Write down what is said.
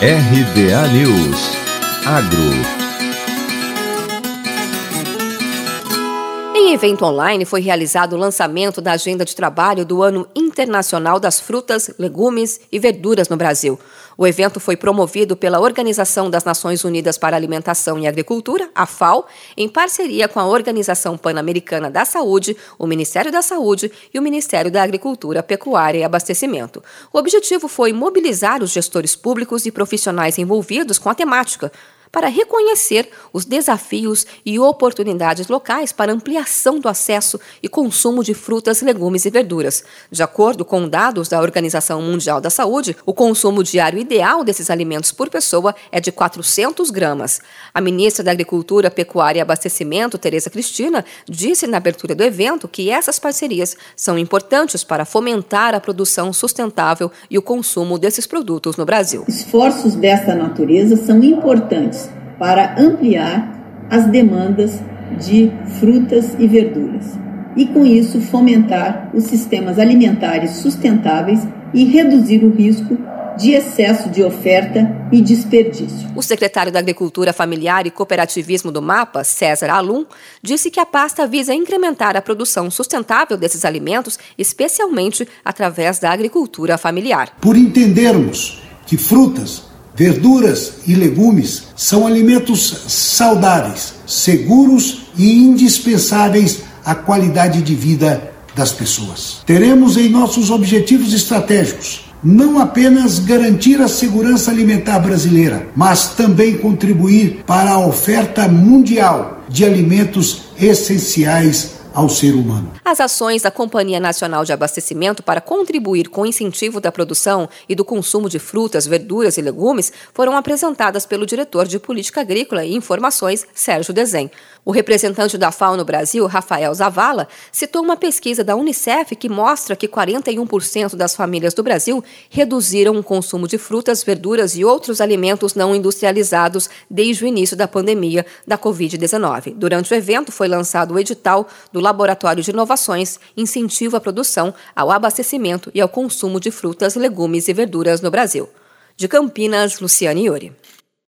RBA News. Agro Em evento online foi realizado o lançamento da agenda de trabalho do Ano Internacional das Frutas, Legumes e Verduras no Brasil. O evento foi promovido pela Organização das Nações Unidas para Alimentação e Agricultura, a FAO, em parceria com a Organização Pan-Americana da Saúde, o Ministério da Saúde e o Ministério da Agricultura, Pecuária e Abastecimento. O objetivo foi mobilizar os gestores públicos e profissionais envolvidos com a temática para reconhecer os desafios e oportunidades locais para ampliação do acesso e consumo de frutas, legumes e verduras. De acordo com dados da Organização Mundial da Saúde, o consumo diário ideal desses alimentos por pessoa é de 400 gramas. A ministra da Agricultura, Pecuária e Abastecimento, Tereza Cristina, disse na abertura do evento que essas parcerias são importantes para fomentar a produção sustentável e o consumo desses produtos no Brasil. Esforços desta natureza são importantes para ampliar as demandas de frutas e verduras e, com isso, fomentar os sistemas alimentares sustentáveis e reduzir o risco de excesso de oferta e desperdício. O secretário da Agricultura Familiar e Cooperativismo do MAPA, César Alum, disse que a pasta visa incrementar a produção sustentável desses alimentos, especialmente através da agricultura familiar. Por entendermos que frutas, Verduras e legumes são alimentos saudáveis, seguros e indispensáveis à qualidade de vida das pessoas. Teremos em nossos objetivos estratégicos não apenas garantir a segurança alimentar brasileira, mas também contribuir para a oferta mundial de alimentos essenciais ao ser humano. As ações da Companhia Nacional de Abastecimento para contribuir com o incentivo da produção e do consumo de frutas, verduras e legumes foram apresentadas pelo diretor de Política Agrícola e Informações, Sérgio Dezem. O representante da FAO no Brasil, Rafael Zavala, citou uma pesquisa da Unicef que mostra que 41% das famílias do Brasil reduziram o consumo de frutas, verduras e outros alimentos não industrializados desde o início da pandemia da Covid-19. Durante o evento, foi lançado o edital do Laboratório de Inovações Incentivo à Produção, ao Abastecimento e ao Consumo de Frutas, Legumes e Verduras no Brasil. De Campinas, Luciane Iori.